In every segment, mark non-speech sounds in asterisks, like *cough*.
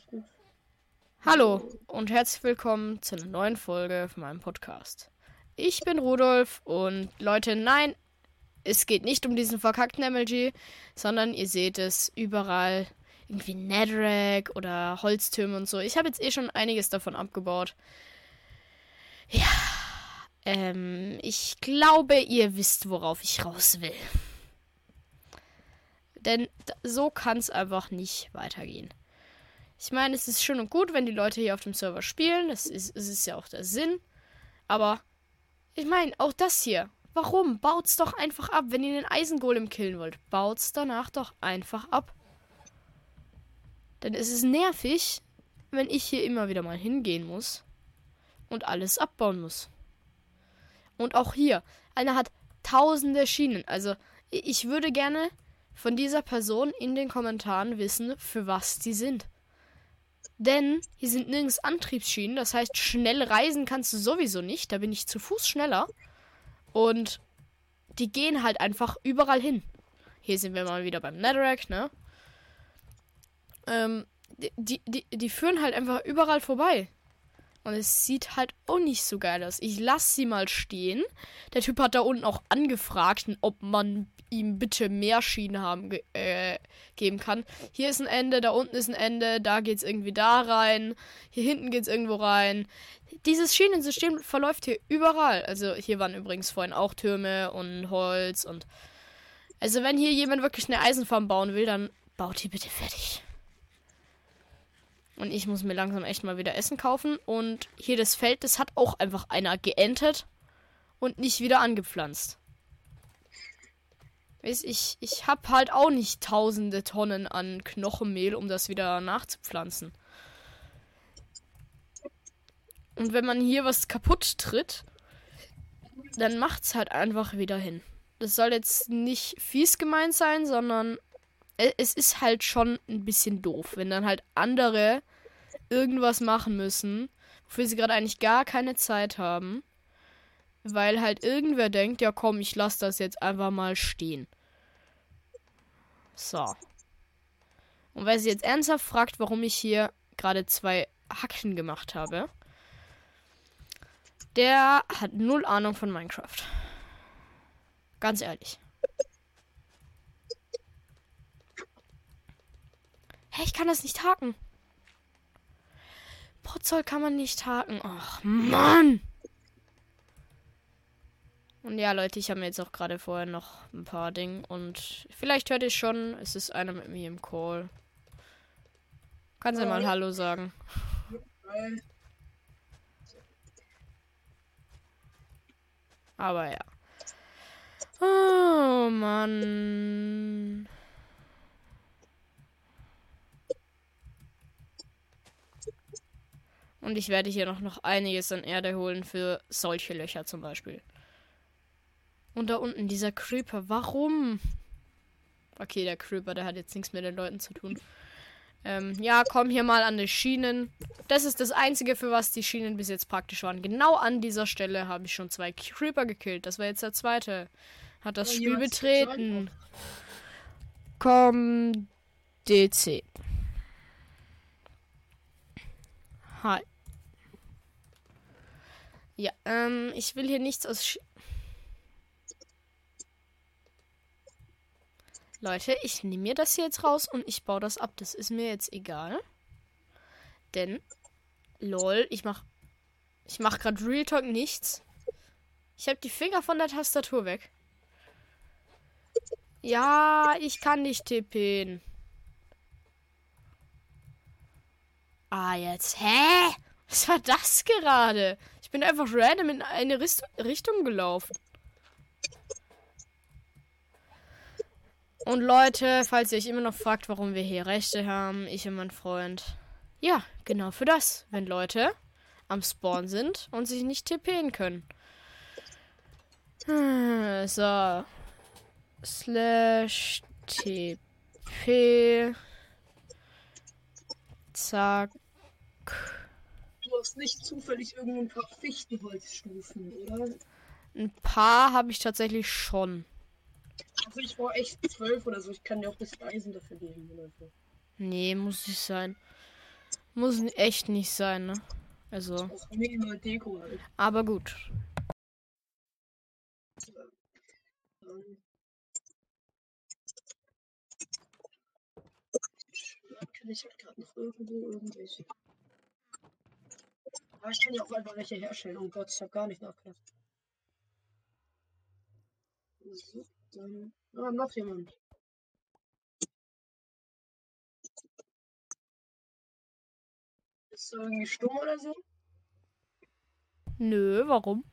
alles gut. Hallo und herzlich willkommen zu einer neuen Folge von meinem Podcast. Ich bin Rudolf und Leute, nein, es geht nicht um diesen verkackten MLG, sondern ihr seht es überall irgendwie Netherrack oder Holztürme und so. Ich habe jetzt eh schon einiges davon abgebaut. Ja, ähm, ich glaube, ihr wisst, worauf ich raus will. Denn so kann es einfach nicht weitergehen. Ich meine, es ist schön und gut, wenn die Leute hier auf dem Server spielen. Das ist, das ist ja auch der Sinn. Aber ich meine, auch das hier. Warum? Baut's doch einfach ab. Wenn ihr den Eisengolem killen wollt, baut's danach doch einfach ab. Denn es ist nervig, wenn ich hier immer wieder mal hingehen muss und alles abbauen muss. Und auch hier, einer hat tausende Schienen. Also, ich würde gerne von dieser Person in den Kommentaren wissen, für was die sind. Denn hier sind nirgends Antriebsschienen. Das heißt, schnell reisen kannst du sowieso nicht. Da bin ich zu Fuß schneller. Und die gehen halt einfach überall hin. Hier sind wir mal wieder beim Netherrack, ne? Ähm, die, die, die führen halt einfach überall vorbei. Und es sieht halt auch nicht so geil aus. Ich lasse sie mal stehen. Der Typ hat da unten auch angefragt, ob man ihm bitte mehr Schienen haben ge äh, geben kann. Hier ist ein Ende, da unten ist ein Ende, da geht's irgendwie da rein, hier hinten geht's irgendwo rein. Dieses Schienensystem verläuft hier überall. Also hier waren übrigens vorhin auch Türme und Holz und also wenn hier jemand wirklich eine Eisenfarm bauen will, dann baut die bitte fertig. Und ich muss mir langsam echt mal wieder Essen kaufen. Und hier das Feld, das hat auch einfach einer geerntet und nicht wieder angepflanzt. Weißt, ich, ich hab halt auch nicht tausende Tonnen an Knochenmehl, um das wieder nachzupflanzen. Und wenn man hier was kaputt tritt, dann macht's halt einfach wieder hin. Das soll jetzt nicht fies gemeint sein, sondern es ist halt schon ein bisschen doof, wenn dann halt andere irgendwas machen müssen, wofür sie gerade eigentlich gar keine Zeit haben. Weil halt irgendwer denkt, ja komm, ich lasse das jetzt einfach mal stehen. So. Und wer sich jetzt ernsthaft fragt, warum ich hier gerade zwei Hacken gemacht habe, der hat null Ahnung von Minecraft. Ganz ehrlich. Hä, ich kann das nicht haken. Potzoll kann man nicht haken. Ach, Mann! Und ja, Leute, ich habe mir jetzt auch gerade vorher noch ein paar Dinge und vielleicht hört ihr schon, es ist einer mit mir im Call. Kannst du mal Hallo sagen? Aber ja. Oh Mann. Und ich werde hier noch, noch einiges an Erde holen für solche Löcher zum Beispiel. Und da unten dieser Creeper. Warum? Okay, der Creeper, der hat jetzt nichts mit den Leuten zu tun. Ähm, ja, komm hier mal an die Schienen. Das ist das Einzige, für was die Schienen bis jetzt praktisch waren. Genau an dieser Stelle habe ich schon zwei Creeper gekillt. Das war jetzt der zweite. Hat das Spiel betreten. Komm, DC. Hi. Ja, ähm, ich will hier nichts aus. Sch Leute, ich nehme mir das hier jetzt raus und ich baue das ab. Das ist mir jetzt egal. Denn, lol, ich mach. Ich mach gerade Real Talk nichts. Ich habe die Finger von der Tastatur weg. Ja, ich kann nicht tippen. Ah, jetzt. Hä? Was war das gerade? Ich bin einfach random in eine Rist Richtung gelaufen. Und Leute, falls ihr euch immer noch fragt, warum wir hier Rechte haben, ich und mein Freund. Ja, genau für das. Wenn Leute am Spawn sind und sich nicht TPen können. *sighs* So. Slash TP. Zack hast nicht zufällig irgendwo ein paar Fichtenholzstufen, oder? Ein paar habe ich tatsächlich schon. Also ich war echt zwölf oder so. Ich kann dir auch bisschen Eisen dafür geben oder so. Nee, muss nicht sein. Muss echt nicht sein, ne? Also, Deko halt. aber gut. Kann ich halt gerade noch irgendwo irgendwelche. Aber ich kann ja auch einfach welche herstellen. Oh Gott, ich habe gar nicht nachgedacht. So, dann. Ah, noch jemand. Ist er irgendwie stumm oder so? Nö, warum?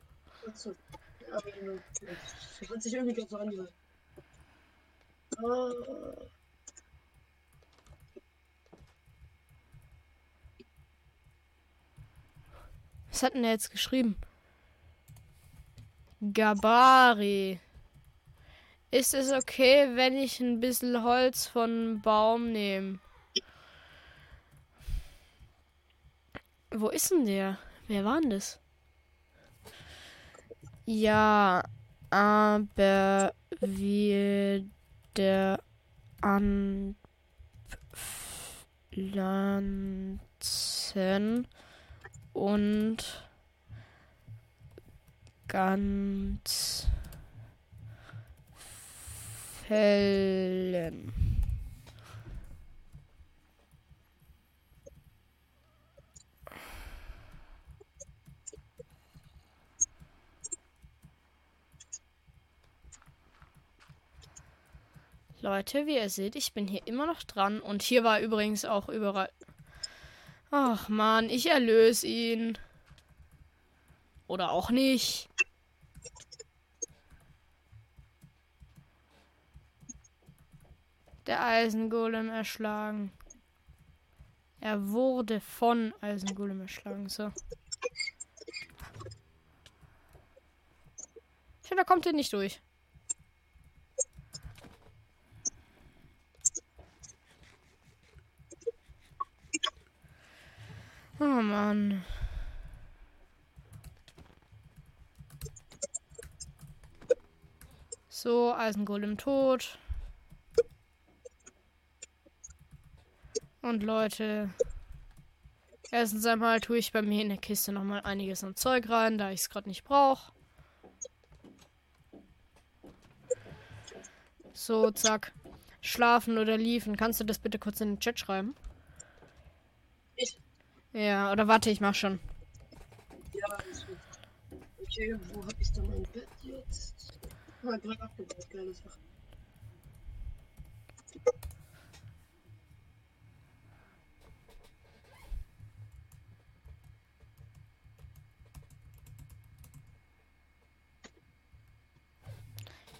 Achso. Ja, aber nur. Das hat sich irgendwie ganz so angehört. Ah. Was hat denn der jetzt geschrieben? Gabari. Ist es okay, wenn ich ein bisschen Holz von Baum nehme? Wo ist denn der? Wer war denn das? Ja, aber wir der anpflanzen und ganz fällen. Leute, wie ihr seht, ich bin hier immer noch dran. Und hier war übrigens auch überall. Ach man, ich erlöse ihn. Oder auch nicht. Der Eisengolem erschlagen. Er wurde von Eisengolem erschlagen. So. Ich finde, da kommt er nicht durch. Oh Mann. So, Eisengolem tot. Und Leute, erstens einmal tue ich bei mir in der Kiste nochmal einiges an Zeug rein, da ich es gerade nicht brauche. So, zack. Schlafen oder liefen. Kannst du das bitte kurz in den Chat schreiben? Ich. Ja, oder warte, ich mach schon. Ja, gut. Okay, wo hab ich denn mein Bett jetzt? Gerade abgebaut, geile Sache.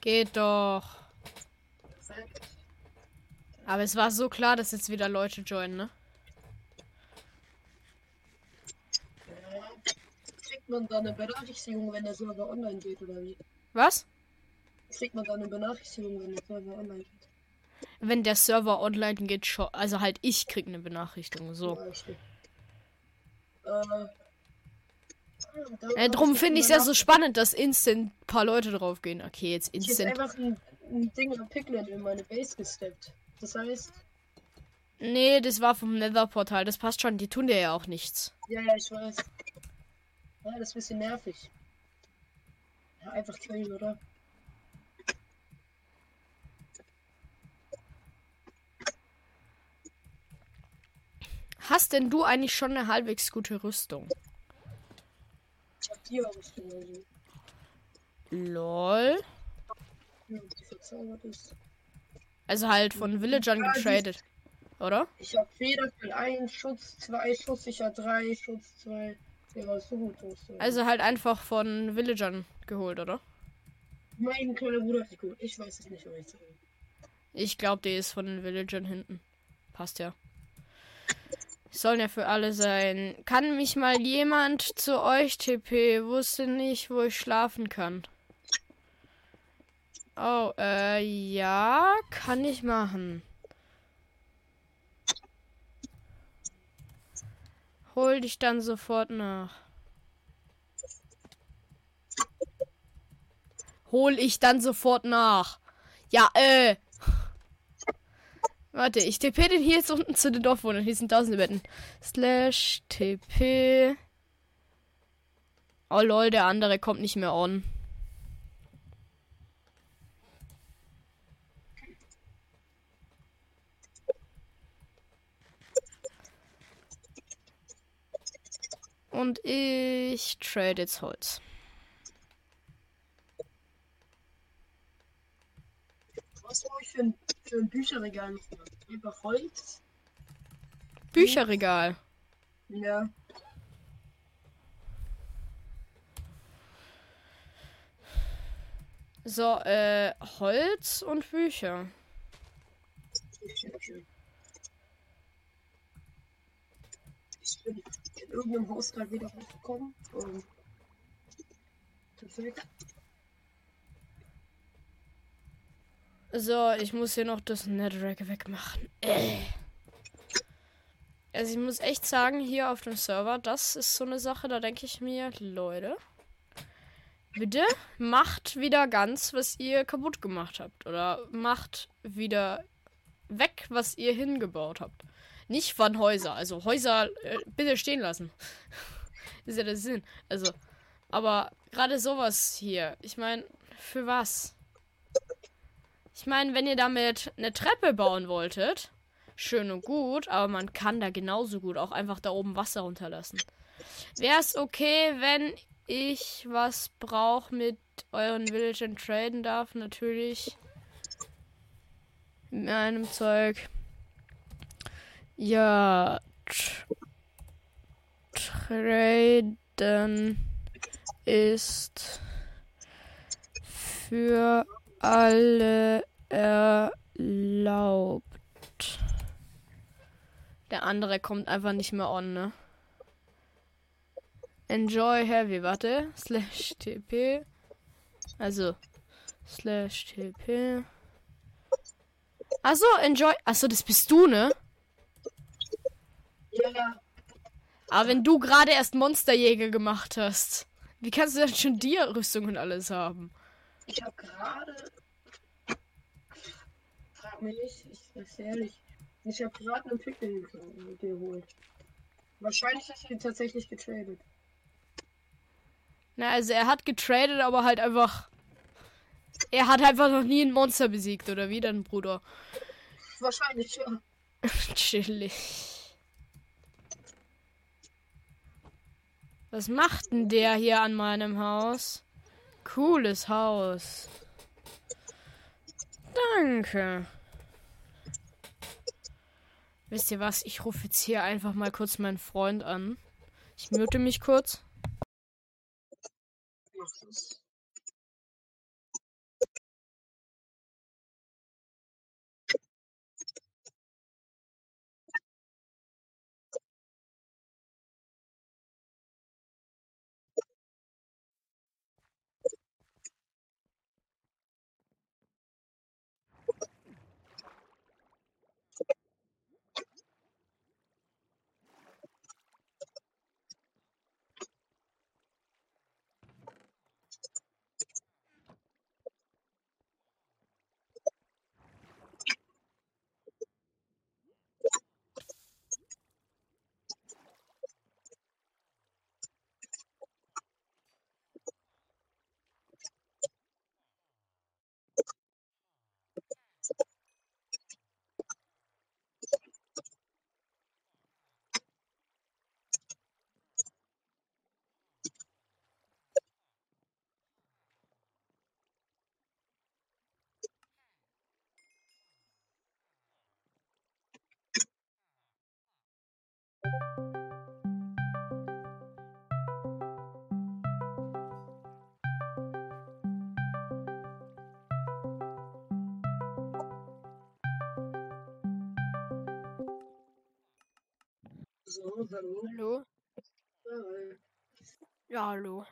Geht doch. Aber es war so klar, dass jetzt wieder Leute joinen, ne? Ja. Kriegt man da eine Benachrichtigung, wenn der Server online geht, oder wie? Was? Kriegt man da eine Benachrichtigung, wenn der Server online geht? Wenn der Server online geht, schon. Also halt, ich krieg eine Benachrichtigung. So. Ja, ich. Äh. Äh, hab drum ich finde ich es ja so spannend, dass instant ein paar Leute drauf gehen. Okay, jetzt Ich habe instant. einfach ein, ein Ding an Piglet in meine Base gesteppt. Das heißt, Nee, das war vom Nether-Portal. Das passt schon. Die tun dir ja auch nichts. ja, ja, ich weiß. Ja, das ist ein bisschen nervig. Ja, einfach killen, oder? Hast denn du eigentlich schon eine halbwegs gute Rüstung? Ich hab die Rüstung also. Lol. Die. Also halt von Villagern Ja, die- getradet. Oder? Ich hab Federfell 1, Schutz 2, Schusssicher 3, Schutz 2. Ja, ist so gut aus. Also halt einfach von Villagern geholt, oder? Mein kleiner Bruder ist gut. Ich weiß es nicht, aber ich sage. Ich glaube, die ist von den Villagern hinten. Passt ja. Sollen ja für alle sein. Kann mich mal jemand zu euch TP? Wusste nicht, wo ich schlafen kann. Oh, äh, ja, kann ich machen. Hol dich dann sofort nach. Hol ich dann sofort nach. Ja, äh. Warte, ich TP den hier jetzt unten zu den Dorfwohnern. Hier sind tausende Betten. Slash TP. Oh lol, der andere kommt nicht mehr on. Und ich trade jetzt Holz. Was brauche ich für ein, für ein Bücherregal noch? Einfach Holz? Bücherregal. Ja. So, äh, Holz und Bücher. Ich bin in irgendeinem Haus gerade wieder hochgekommen. Und perfekt. So, ich muss hier noch das Netherrack wegmachen. Äh. Also ich muss echt sagen, hier auf dem Server, das ist so eine Sache, da denke ich mir, Leute, bitte macht wieder ganz, was ihr kaputt gemacht habt. Oder macht wieder weg, was ihr hingebaut habt. Nicht von Häuser. Also Häuser äh, bitte stehen lassen. *laughs* ist ja der Sinn. Also, aber gerade sowas hier. Ich meine, für was? Ich meine, wenn ihr damit eine Treppe bauen wolltet, schön und gut, aber man kann da genauso gut auch einfach da oben Wasser runterlassen. Wäre es okay, wenn ich was brauche mit euren Villagern traden darf? Natürlich. Mit meinem Zeug. Ja. Traden ist für alle erlaubt. Der andere kommt einfach nicht mehr on, ne? Enjoy heavy, warte. Slash TP. Also. Slash TP. Achso, enjoy. Achso, das bist du, ne? Ja, Aber wenn du gerade erst Monsterjäger gemacht hast, wie kannst du denn schon dir Rüstung und alles haben? Ich habe gerade. Frag mich nicht, ich sag's ehrlich. Ich habe gerade einen Pickling geholt. Wahrscheinlich hast du ihn tatsächlich getradet. Na, also er hat getradet, aber halt einfach. Er hat einfach noch nie ein Monster besiegt, oder wie dein Bruder? Wahrscheinlich, ja. *laughs* Chillig. Was macht denn der hier an meinem Haus? Cooles Haus. Danke. Wisst ihr was? Ich rufe jetzt hier einfach mal kurz meinen Freund an. Ich mute mich kurz. Mach das. So, hallo. Hallo? Hi. Ja, hallo.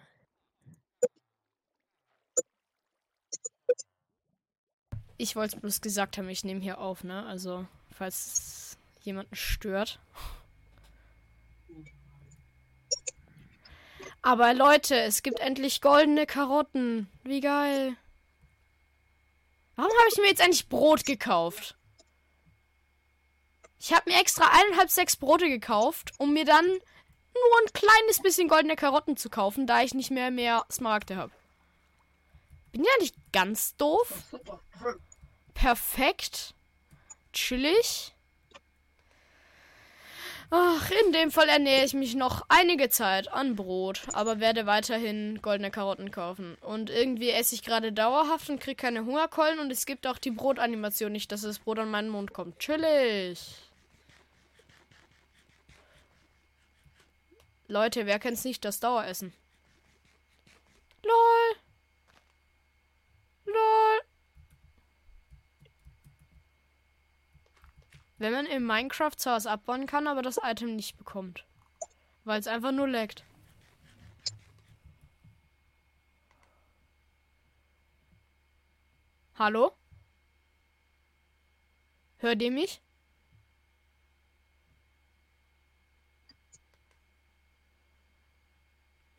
Ich wollte bloß gesagt haben, ich nehme hier auf, ne? Also, falls es jemanden stört. Aber Leute, es gibt endlich goldene Karotten. Wie geil. Warum habe ich mir jetzt endlich Brot gekauft? Ich habe mir extra eineinhalb, sechs Brote gekauft, um mir dann nur ein kleines bisschen goldene Karotten zu kaufen, da ich nicht mehr mehr Smaragde habe. Bin ja nicht ganz doof. Perfekt. Chillig. Ach, in dem Fall ernähre ich mich noch einige Zeit an Brot, aber werde weiterhin goldene Karotten kaufen. Und irgendwie esse ich gerade dauerhaft und kriege keine Hungerkeulen und es gibt auch die Brotanimation nicht, dass das Brot an meinen Mund kommt. Chillig. Leute, wer kennt's nicht, das Daueressen? LOL. LOL. Wenn man in Minecraft zwar was abbauen kann, aber das Item nicht bekommt. Weil es einfach nur laggt. Hallo? Hört ihr mich?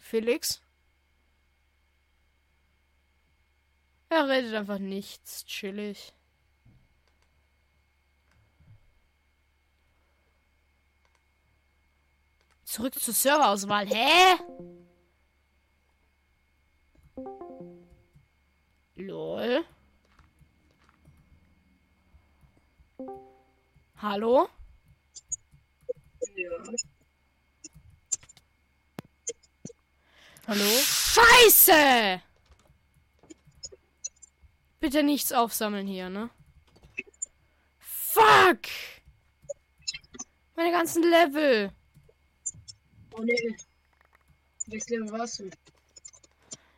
Felix? Er redet einfach nichts. Chillig. Zurück zur Serverauswahl. Hä? Lol. Hallo? Ja. Hallo? Scheiße! Bitte nichts aufsammeln hier, ne? Fuck! Meine ganzen Level. Oh nee. Welches Level warst du?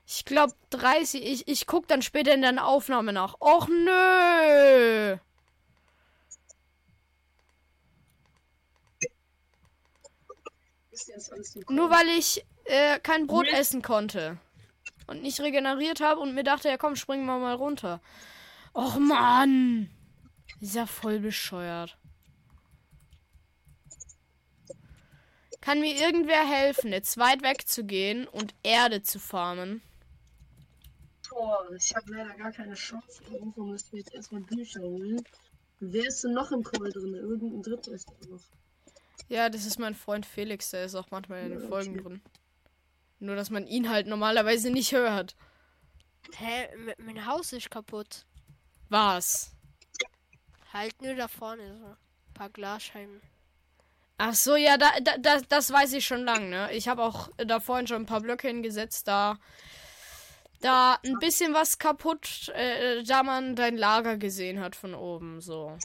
Ich glaube 30. Ich, ich guck dann später in der Aufnahme nach. Och nö! Nur weil ich äh, kein Brot Nee. essen konnte. Und nicht regeneriert habe und mir dachte, ja komm, springen wir mal runter. Och Mann! Ist ja voll bescheuert. Kann mir irgendwer helfen, jetzt weit wegzugehen und Erde zu farmen? Boah, ich habe leider gar keine Chance. Irgendwo müssen wir jetzt erstmal Bücher holen. Wer ist denn noch im Call drin? Irgendein Dritter ist da noch. Ja, das ist mein Freund Felix, der ist auch manchmal in den Ja, Folgen okay. drin. Nur, dass man ihn halt normalerweise nicht hört. Hä, m- mein Haus ist kaputt. Was? Halt nur da vorne so. Ein paar Glasscheiben. Ach so, ja, da, da, das, das weiß ich schon lang, ne? Ich habe auch da vorhin schon ein paar Blöcke hingesetzt, da da ein bisschen was kaputt, äh, da man dein Lager gesehen hat von oben, so.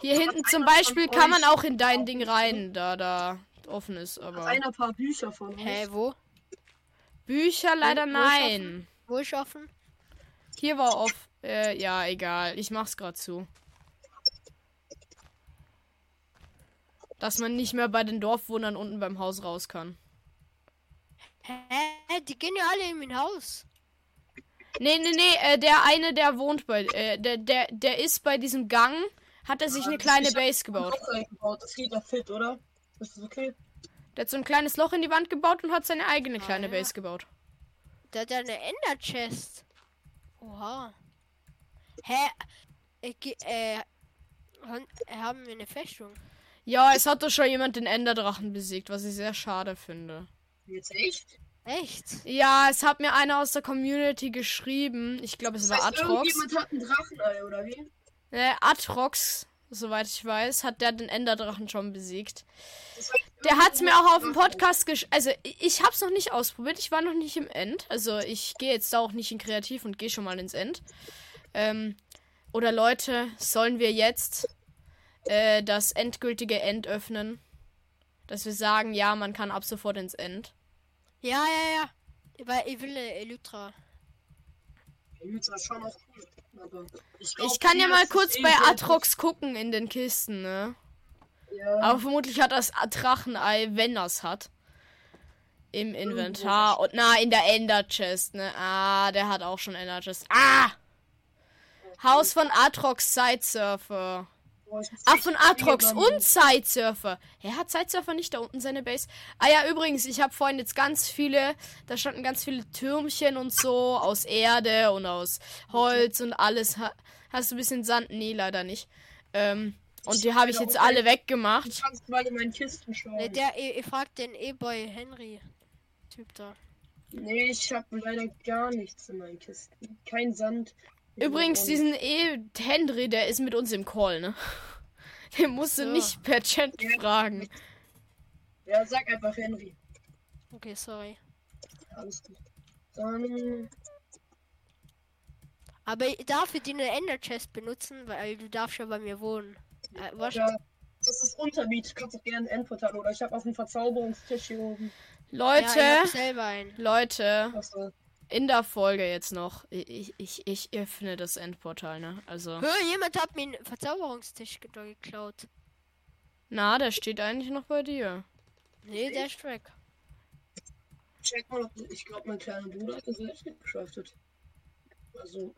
Hier hinten zum Beispiel kann man auch in dein Ding rein, da da offen ist, Hat aber einer ein paar Bücher von uns? Hä, wo? Bücher leider Wo ist nein. Wo ist offen? Hier war off. Äh, ja, egal. Ich mach's grad zu. Dass man nicht mehr bei den Dorfwohnern unten beim Haus raus kann. Hä, die gehen ja alle in mein Haus. Nee, nee, nee, äh, der eine, der wohnt bei, äh, der, der, der ist bei diesem Gang, hat er sich Ah, eine das kleine ist- Base gebaut. Reingebaut. Das geht ja fit, oder? Ist das okay? Der hat so ein kleines Loch in die Wand gebaut und hat seine eigene kleine ja. Base gebaut. Der hat eine Ender Chest. Oha. Hä? Äh, ge- äh, han- haben wir eine Festung? Ja, es hat doch schon jemand den Enderdrachen besiegt, was ich sehr schade finde. Jetzt echt? Echt? Ja, es hat mir einer aus der Community geschrieben. Ich glaube, es Das war heißt, Atrox. irgendjemand hat ein Drachenei, oder wie? Äh, Atrox, soweit ich weiß, hat der den Enderdrachen schon besiegt. Der hat's mir auch auf dem Podcast gesch... Also, ich, ich hab's noch nicht ausprobiert. Ich war noch nicht im End. Also, ich gehe jetzt da auch nicht in Kreativ und gehe schon mal ins End. Ähm, oder Leute, sollen wir jetzt äh, das endgültige End öffnen? Dass wir sagen, ja, man kann ab sofort ins End. Ja, ja, ja. Weil ich will Elytra. Elytra ist schon auch cool. Ich, glaub, Ich kann ja mal kurz eh bei Atrox gucken in den Kisten, ne? Ja. Aber vermutlich hat das Drachenei, wenn das hat. Im Inventar. Und na, in der Ender Chest, ne? Ah, der hat auch schon Ender Chest. Ah! Haus von Atrox Sidesurfer. Muss Ah, echt von Atrox und Sidesurfer. Er hat Sidesurfer nicht da unten seine Base. Ah ja, übrigens, ich habe vorhin jetzt ganz viele, da standen ganz viele Türmchen und so aus Erde und aus Holz und alles. Ha hast du ein bisschen Sand? Nee, leider nicht. Ähm, und die habe ich jetzt alle weggemacht. Du kannst mal in meinen Kisten schauen. Der, ihr fragt den E-Boy Henry. Typ da. Nee, ich habe leider gar nichts in meinen Kisten. Kein Sand. Übrigens, diesen E Henry, der ist mit uns im Call, ne? *laughs* Den musst du So. nicht per Chat fragen. Ja, sag einfach Henry. Okay, sorry. Alles gut. Dann. Aber ich darf ich die eine Ender Chest benutzen, weil du darfst ja bei mir wohnen. Äh, was? Ja, das ist Untermiet. Du kannst auch gerne ein Endportal oder ich habe auf dem Verzauberungstisch hier oben. Leute, Ja, einen. Leute, Achso. In der Folge jetzt noch. Ich, ich, ich öffne das Endportal, ne? Also. Hör, jemand hat mir einen Verzauberungstisch ge- geklaut. Na, der steht eigentlich noch bei dir. Nee, der ist weg. Check mal, ob ich glaube, mein kleiner Bruder hat das selbst gecraftet. Also,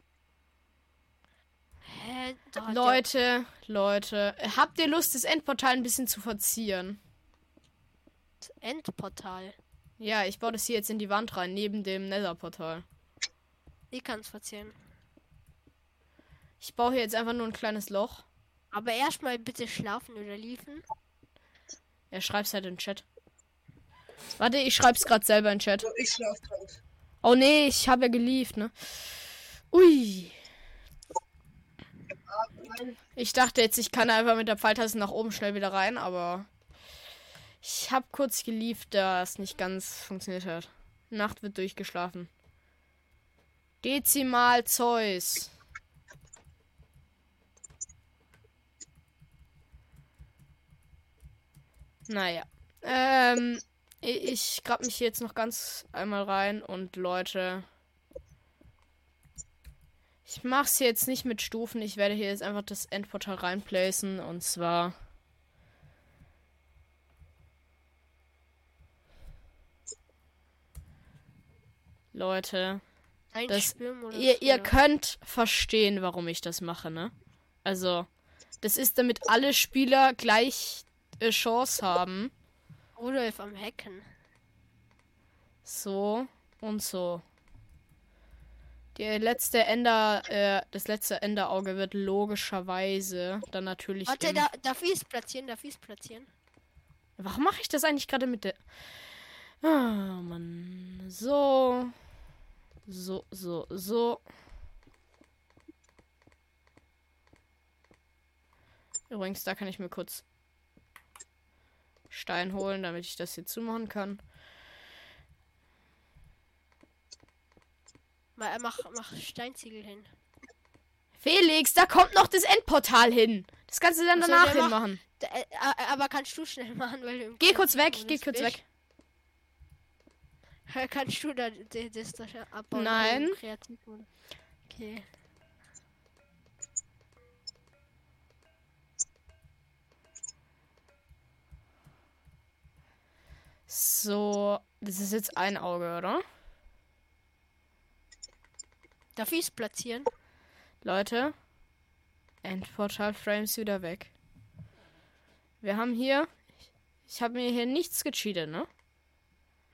Hä? Da hat Leute, Leute, habt ihr Lust, das Endportal ein bisschen zu verzieren? der das Endportal. Ja, ich baue das hier jetzt in die Wand rein, neben dem Nether-Portal. Ich kann's verziehen. Ich baue hier jetzt einfach nur ein kleines Loch. Aber erstmal bitte schlafen oder liefen. Er schreibt's halt in den Chat. Warte, ich schreib's gerade selber in den Chat. ich schlaf gerade. Oh nee, ich habe ja gelieft, ne? Ui. Ich dachte jetzt, ich kann einfach mit der Pfeiltaste nach oben schnell wieder rein, aber ich habe kurz gelieft, da es nicht ganz funktioniert hat. Nacht wird durchgeschlafen. Dezimal Zeus. Naja. Ähm, ich, grab mich jetzt noch ganz einmal rein und Leute. Ich mach's jetzt nicht mit Stufen. Ich werde hier jetzt einfach das Endportal reinplacen und zwar. Leute, Das- ihr, ihr könnt verstehen, warum ich das mache, ne? Also, das ist damit alle Spieler gleich äh, Chance haben. Rudolf am Hacken. So und so. Der letzte Ender, äh, das letzte Enderauge wird logischerweise dann natürlich. Warte, da, darf ich es platzieren? Darf ich es platzieren? Warum mache ich das eigentlich gerade mit der. Ah, Mann. So. So, so, so. Übrigens, da kann ich mir kurz Stein holen, damit ich das hier zumachen kann. Mal, mach, mach Steinziegel hin. Felix, da kommt noch das Endportal hin. Das kannst du dann danach hin machen. Äh, äh, aber kannst du schnell *laughs* machen, weil du im Geh kurz weg, geh kurz weg. Kannst du da das abbauen? Nein. Okay. So, das ist jetzt ein Auge, oder? Darf ich es platzieren? Leute, Endportal Frames wieder weg. Wir haben hier, ich habe mir hier nichts gecheatet, ne?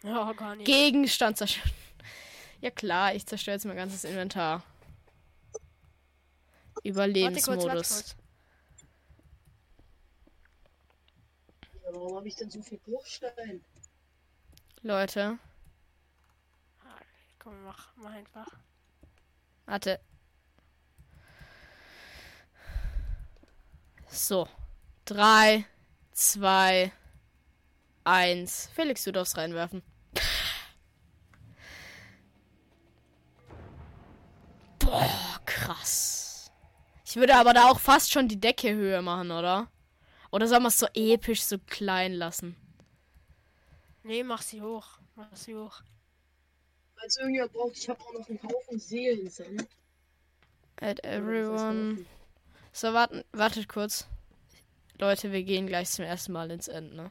Ja, gar nicht. Gegenstand zerstören. *laughs* Ja klar, ich zerstöre jetzt mein ganzes Inventar. Warte kurz, warte Überlebensmodus. kurz. Ja, warum habe ich denn so viel Bruchstein? Leute, Komm, mach, mach einfach. warte. So. Drei, zwei, eins. Felix, du darfst reinwerfen. Krass. Ich würde aber da auch fast schon die Decke höher machen, oder? Oder soll man es so episch so klein lassen? Nee, mach sie hoch. Mach sie hoch. Als irgendjemand braucht, ich habe auch noch einen Haufen Seelensand. At everyone. So, warten, wartet kurz. Leute, wir gehen gleich zum ersten Mal ins End, ne?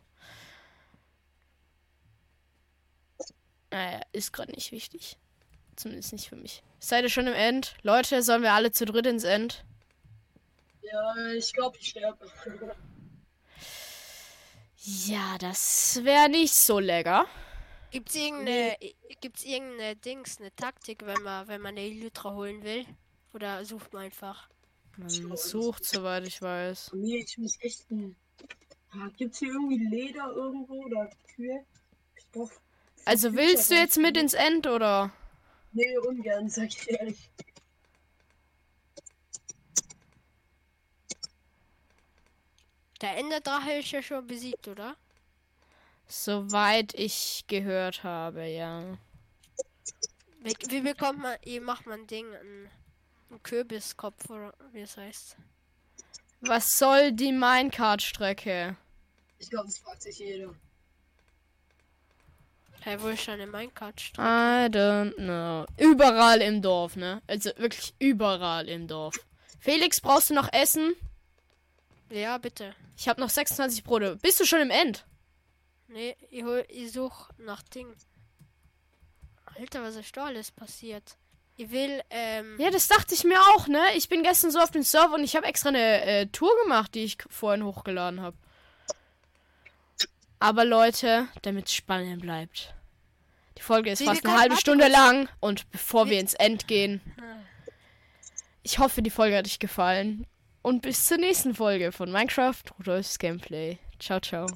Naja, ist gerade nicht wichtig. Zumindest nicht für mich. Seid ihr schon im End? Leute, sollen wir alle zu dritt ins End? Ja, ich glaube, ich sterbe. Ja, das wäre nicht so lecker. Gibt's irgendeine, gibt's irgendeine Dings, eine Taktik, wenn man, wenn man eine Elytra holen will? Oder sucht man einfach? Man sucht, soweit ich weiß. Nee, ich muss echt ein. Ah, gibt's hier irgendwie Leder irgendwo oder Kühe? Stoff. Also willst du jetzt mit ins End oder? Nee, ungern, sag ich ehrlich. Der Enderdrache ist ja schon besiegt, oder? Soweit ich gehört habe, ja. Wie, wie bekommt man, wie macht man Ding, einen, einen Kürbiskopf oder wie es heißt? Was soll die Minecart-Strecke? Ich glaube, das fragt sich jeder. Hey, wo ist eine Minecart-Strecke? I don't know. Überall im Dorf, ne? Also wirklich überall im Dorf. Felix, brauchst du noch Essen? Ja, bitte. Ich habe noch 26 Brote. Bist du schon im End? Nee, ich, hol, ich such nach Ding. Alter, was ist da alles passiert? Ich will, ähm. Ja, das dachte ich mir auch, ne? Ich bin gestern so auf dem Server und ich habe extra eine äh, Tour gemacht, die ich vorhin hochgeladen habe. Aber Leute, damit es spannend bleibt. Die Folge ist Wie, fast eine halbe Stunde lang und bevor wir ins End gehen, ich hoffe, die Folge hat euch gefallen. Und bis zur nächsten Folge von Minecraft Rudolfs Gameplay. Ciao, ciao.